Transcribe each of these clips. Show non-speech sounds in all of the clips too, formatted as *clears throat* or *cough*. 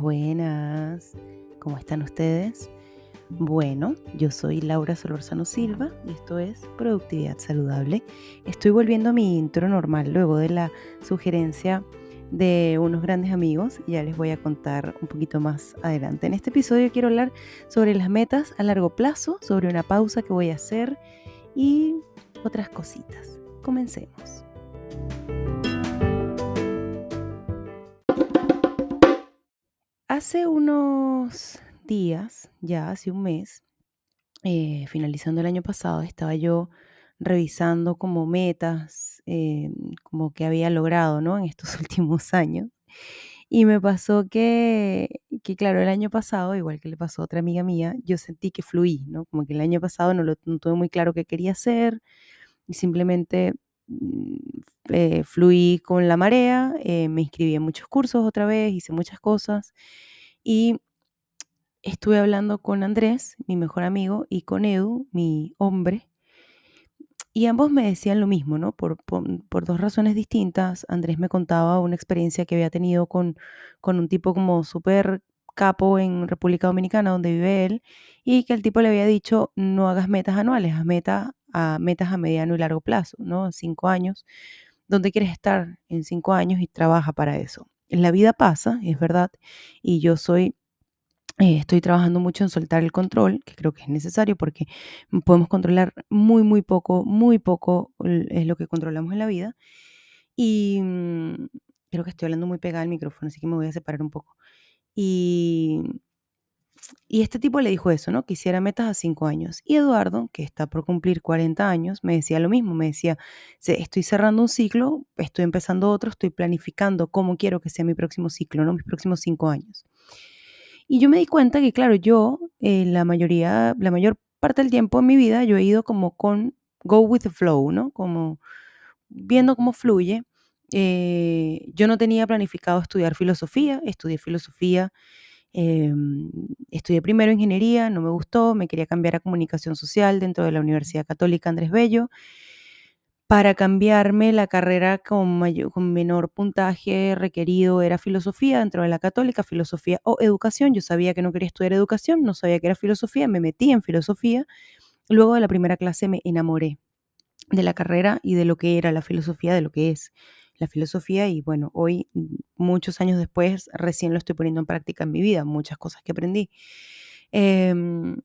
Buenas. ¿Cómo están ustedes? Bueno, yo soy Laura Solorzano Silva y esto es Productividad Saludable. Estoy volviendo a mi intro normal luego de la sugerencia de unos grandes amigos. Ya les voy a contar un poquito más adelante. En este episodio quiero hablar sobre las metas a largo plazo, sobre una pausa que voy a hacer y otras cositas. Comencemos. Hace unos días, ya hace un mes, eh, finalizando el año pasado, estaba yo revisando como metas, eh, como que había logrado, ¿no? En estos *laughs* últimos años. Y me pasó que, que, claro, el año pasado, igual que le pasó a otra amiga mía, yo sentí que fluí, ¿no? Como que el año pasado no lo no tuve muy claro qué quería hacer y simplemente eh, fluí con la marea, eh, me inscribí en muchos cursos otra vez, hice muchas cosas y estuve hablando con Andrés, mi mejor amigo, y con Edu, mi hombre, y ambos me decían lo mismo, ¿no? Por, por, dos razones distintas. Andrés me contaba una experiencia que había tenido con, con un tipo como súper capo en República Dominicana, donde vive él, y que el tipo le había dicho, no hagas metas anuales, haz meta, a, metas a mediano y largo plazo, ¿no? Cinco años. ¿Dónde quieres estar en cinco años? Y trabaja para eso. La vida pasa, es verdad, y yo soy eh, estoy trabajando mucho en soltar el control, que creo que es necesario porque podemos controlar muy, muy poco, muy poco es lo que controlamos en la vida. Y mm, creo que estoy hablando muy pegada al micrófono, así que me voy a separar un poco. Y, y este tipo le dijo eso, ¿no? Que hiciera metas a cinco años. Y Eduardo, que está por cumplir 40 años, me decía lo mismo, me decía, estoy cerrando un ciclo, estoy empezando otro, estoy planificando cómo quiero que sea mi próximo ciclo, ¿no? Mis próximos cinco años. Y yo me di cuenta que, claro, yo eh, la mayoría, la mayor parte del tiempo en mi vida, yo he ido como con go with the flow, ¿no? Como viendo cómo fluye. Eh, yo no tenía planificado estudiar filosofía, estudié filosofía, em, estudié primero ingeniería, no me gustó, me quería cambiar a comunicación social dentro de la Universidad Católica Andrés Bello para cambiarme la carrera con, con menor puntaje requerido era filosofía dentro de la católica, filosofía o educación. Yo sabía que no quería estudiar educación, no sabía que era filosofía, me metí en filosofía. Luego de la primera clase me enamoré de la carrera y de lo que era la filosofía, de lo que es la filosofía y bueno, hoy, muchos años después, recién lo estoy poniendo en práctica en mi vida, muchas cosas que aprendí. Em,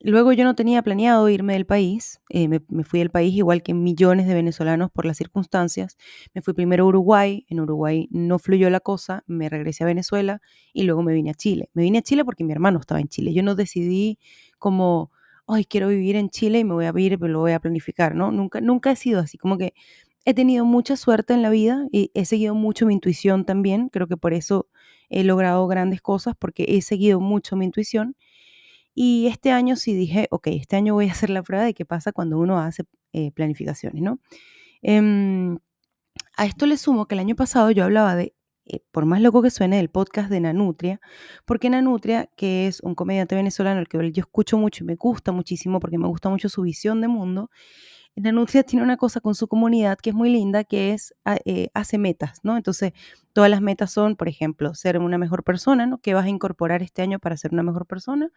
Luego yo no tenía planeado irme del país, eh, me, fui del país igual que millones de venezolanos por las circunstancias. Me fui primero a Uruguay, en Uruguay no fluyó la cosa, me regresé a Venezuela y luego me vine a Chile. Me vine a Chile porque mi hermano estaba en Chile. Yo no decidí como, ay, quiero vivir en Chile y me voy a vivir, pero lo voy a planificar, ¿no? Nunca, nunca he sido así, como que he tenido mucha suerte en la vida y he seguido mucho mi intuición también. Creo que por eso he logrado grandes cosas, porque he seguido mucho mi intuición y este año sí dije, ok, este año voy a hacer la prueba de qué pasa cuando uno hace eh, planificaciones, ¿no? Em, a esto le sumo que el año pasado yo hablaba de, eh, por más loco que suene, del podcast de Nanutria, porque Nanutria, que es un comediante venezolano al que yo escucho mucho y me gusta muchísimo porque me gusta mucho su visión de mundo, Nanutria tiene una cosa con su comunidad que es muy linda, que es, ah, eh, hace metas, ¿no? Entonces, todas las metas son, por ejemplo, ser una mejor persona, ¿no? ¿Qué vas a incorporar este año para ser una mejor persona?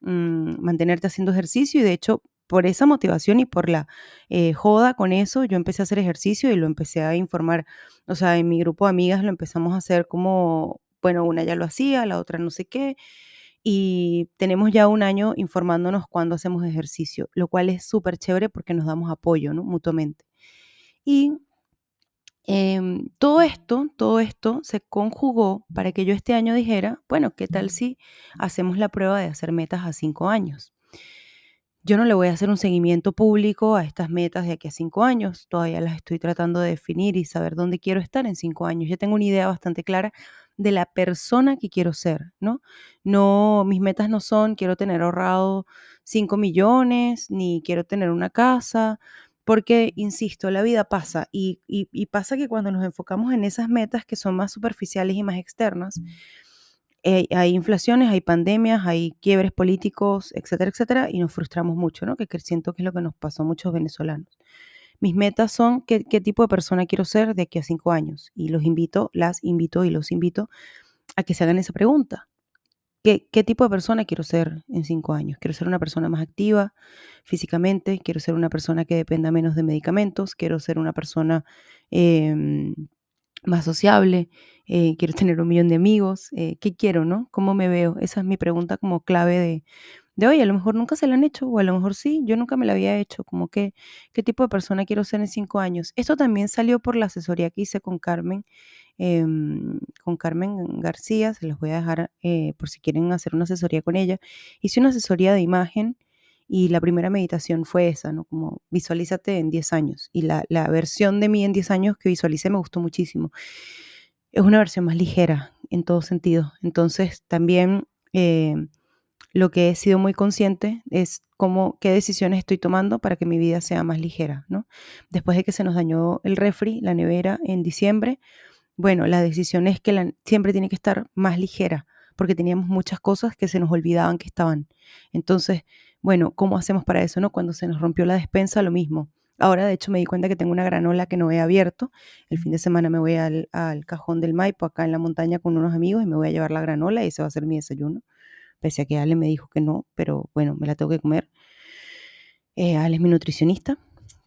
Mm, mantenerte haciendo ejercicio y de hecho por esa motivación y por la eh, joda con eso, yo empecé a hacer ejercicio y lo empecé a informar, o sea, en mi grupo de amigas lo empezamos a hacer como, bueno, una ya lo hacía, la otra no sé qué, y tenemos ya un año informándonos cuando hacemos ejercicio, lo cual es súper chévere porque nos damos apoyo, ¿no? Mutuamente. Y Em, todo esto, todo esto se conjugó para que yo este año dijera, bueno, ¿qué tal si hacemos la prueba de hacer metas a cinco años? Yo no le voy a hacer un seguimiento público a estas metas de aquí a cinco años, todavía las estoy tratando de definir y saber dónde quiero estar en cinco años. Ya tengo una idea bastante clara de la persona que quiero ser, ¿no? No, mis metas no son quiero tener ahorrado cinco millones, ni quiero tener una casa, porque, insisto, la vida pasa y, pasa que cuando nos enfocamos en esas metas que son más superficiales y más externas, eh, hay inflaciones, hay pandemias, hay quiebres políticos, etcétera, etcétera, y nos frustramos mucho, ¿no? Que siento que es lo que nos pasó a muchos venezolanos. Mis metas son qué, qué tipo de persona quiero ser de aquí a cinco años y los invito, las invito y los invito a que se hagan esa pregunta. ¿Qué, ¿Qué, tipo de persona quiero ser en cinco años? Quiero ser una persona más activa físicamente, quiero ser una persona que dependa menos de medicamentos, quiero ser una persona em, más sociable, eh, quiero tener un millón de amigos, eh, ¿qué quiero, no? ¿Cómo me veo? Esa es mi pregunta como clave de, de hoy. A lo mejor nunca se la han hecho, o a lo mejor sí, yo nunca me la había hecho, como que, ¿qué tipo de persona quiero ser en cinco años? Esto también salió por la asesoría que hice con Carmen Em, con Carmen García, se los voy a dejar eh, por si quieren hacer una asesoría con ella. Hice una asesoría de imagen y la primera meditación fue esa, ¿no? Como visualízate en 10 años. Y la, versión de mí en 10 años que visualicé me gustó muchísimo. Es una versión más ligera en todo sentido. Entonces también em, lo que he sido muy consciente es cómo, qué decisiones estoy tomando para que mi vida sea más ligera, ¿no? Después de que se nos dañó el refri, la nevera en diciembre, bueno, la decisión es que siempre tiene que estar más ligera, porque teníamos muchas cosas que se nos olvidaban que estaban. Entonces, bueno, ¿cómo hacemos para eso? No? Cuando se nos rompió la despensa, lo mismo. Ahora, de hecho, me di cuenta que tengo una granola que no he abierto. El fin de semana me voy al, cajón del Maipo, acá en la montaña, con unos amigos y me voy a llevar la granola y ese va a ser mi desayuno. Pese a que Ale me dijo que no, pero bueno, me la tengo que comer. Eh, Ale es mi nutricionista,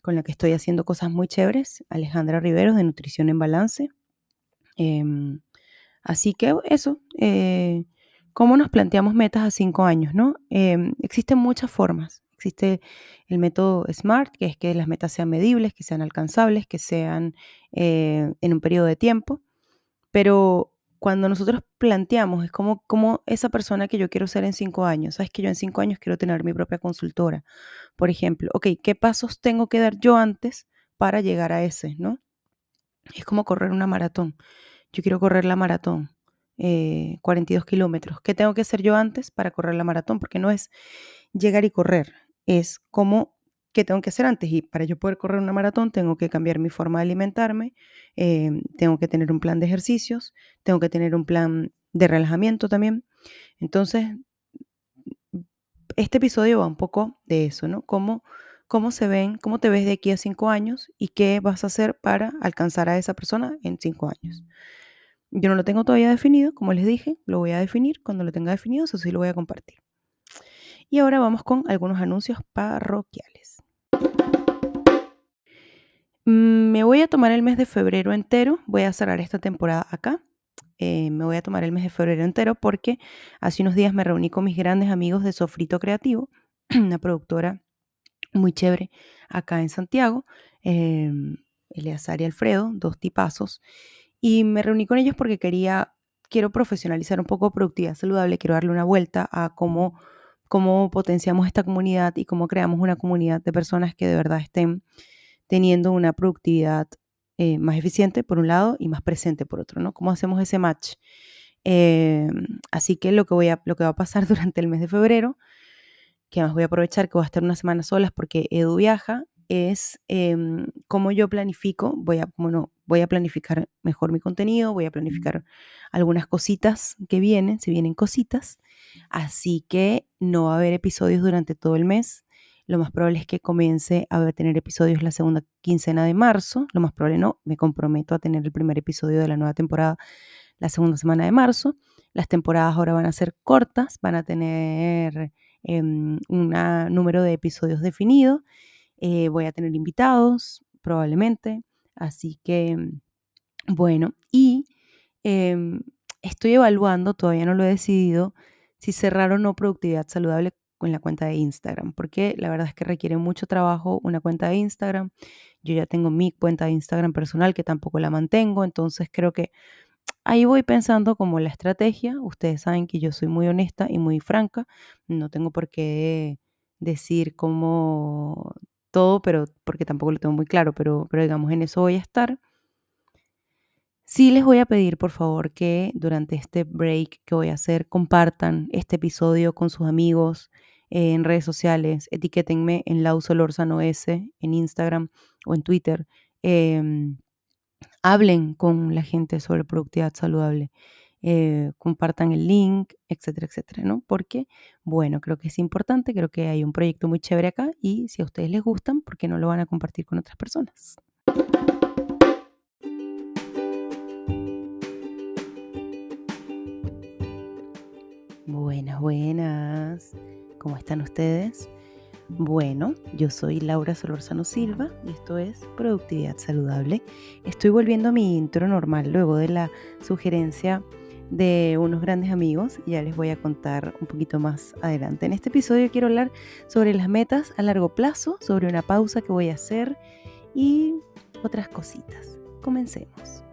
con la que estoy haciendo cosas muy chéveres. Alejandra Riveros, de Nutrición en Balance. Em, así que eso, eh, ¿cómo nos planteamos metas a cinco años? ¿no? Em, existen muchas formas. Existe el método SMART, que es que las metas sean medibles, que sean alcanzables, que sean eh, en un periodo de tiempo. Pero cuando nosotros planteamos, es como, como esa persona que yo quiero ser en cinco años. Sabes que yo en cinco años quiero tener mi propia consultora. Por ejemplo, ¿qué pasos tengo que dar yo antes para llegar a ese? ¿no? Es como correr una maratón yo quiero correr la maratón, 42 eh, kilómetros. ¿Qué tengo que hacer yo antes para correr la maratón? Porque no es llegar y correr, es como qué tengo que hacer antes. Y para yo poder correr una maratón tengo que cambiar mi forma de alimentarme, em, tengo que tener un plan de ejercicios, tengo que tener un plan de relajamiento también. Entonces, este episodio va un poco de eso, ¿no? Cómo, cómo se ven, cómo te ves de aquí a cinco años y qué vas a hacer para alcanzar a esa persona en cinco años. Yo no lo tengo todavía definido, como les dije, lo voy a definir. Cuando lo tenga definido, eso sí lo voy a compartir. Y ahora vamos con algunos anuncios parroquiales. Mm, me voy a tomar el mes de febrero entero. Voy a cerrar esta temporada acá. Eh, me voy a tomar el mes de febrero entero porque hace unos días me reuní con mis grandes amigos de Sofrito Creativo, *clears throat* una productora muy chévere acá en Santiago. Eh, Eleazar y Alfredo, dos tipazos. Y me reuní con ellos porque quería, quiero profesionalizar un poco productividad saludable, quiero darle una vuelta a cómo, cómo potenciamos esta comunidad y cómo creamos una comunidad de personas que de verdad estén teniendo una productividad eh, más eficiente por un lado y más presente por otro, ¿no? ¿Cómo hacemos ese match? Eh, así que lo que, voy a, lo que va a pasar *laughs* durante el mes de febrero, que más voy a aprovechar que voy a estar una semana solas porque Edu viaja, es em, cómo yo planifico, voy a, bueno, voy a planificar mejor mi contenido, voy a planificar algunas cositas que vienen, si vienen cositas, así que no va a haber episodios durante todo el mes. Lo más probable es que comience a tener episodios la segunda quincena de marzo. Lo más probable no, me comprometo a tener el primer episodio de la nueva temporada la segunda semana de marzo. Las temporadas ahora van a ser cortas, van a tener em, un número de episodios definido eh, voy a tener invitados, probablemente. Así que, bueno, y em, estoy evaluando, todavía no lo he decidido, si cerrar o no productividad saludable con la cuenta de Instagram, porque la verdad es que requiere mucho trabajo una cuenta de Instagram. Yo ya tengo mi cuenta de Instagram personal que tampoco la mantengo, entonces creo que ahí voy pensando como la estrategia. Ustedes saben que yo soy muy honesta y muy franca, no tengo por qué decir cómo todo, pero porque tampoco lo tengo muy claro, pero, pero digamos, en eso voy a estar. Sí les voy a pedir, por favor, que durante este break que voy a hacer, compartan este episodio con sus amigos en redes sociales, etiquétenme en Lausolorzano S en Instagram o en Twitter. Em, hablen con la gente sobre productividad saludable. Eh, compartan el link, etcétera, etcétera, ¿no? Porque, bueno, creo que es importante, creo que hay un proyecto muy chévere acá y si a ustedes les gustan, ¿por qué no lo van a compartir con otras personas? Buenas, buenas. ¿Cómo están ustedes? Bueno, yo soy Laura Solorzano Silva y esto es Productividad Saludable. Estoy volviendo a mi intro normal luego de la sugerencia de unos grandes amigos. Ya les voy a contar un poquito más adelante. En este episodio quiero hablar sobre las metas a largo plazo, sobre una pausa que voy a hacer y otras cositas. Comencemos.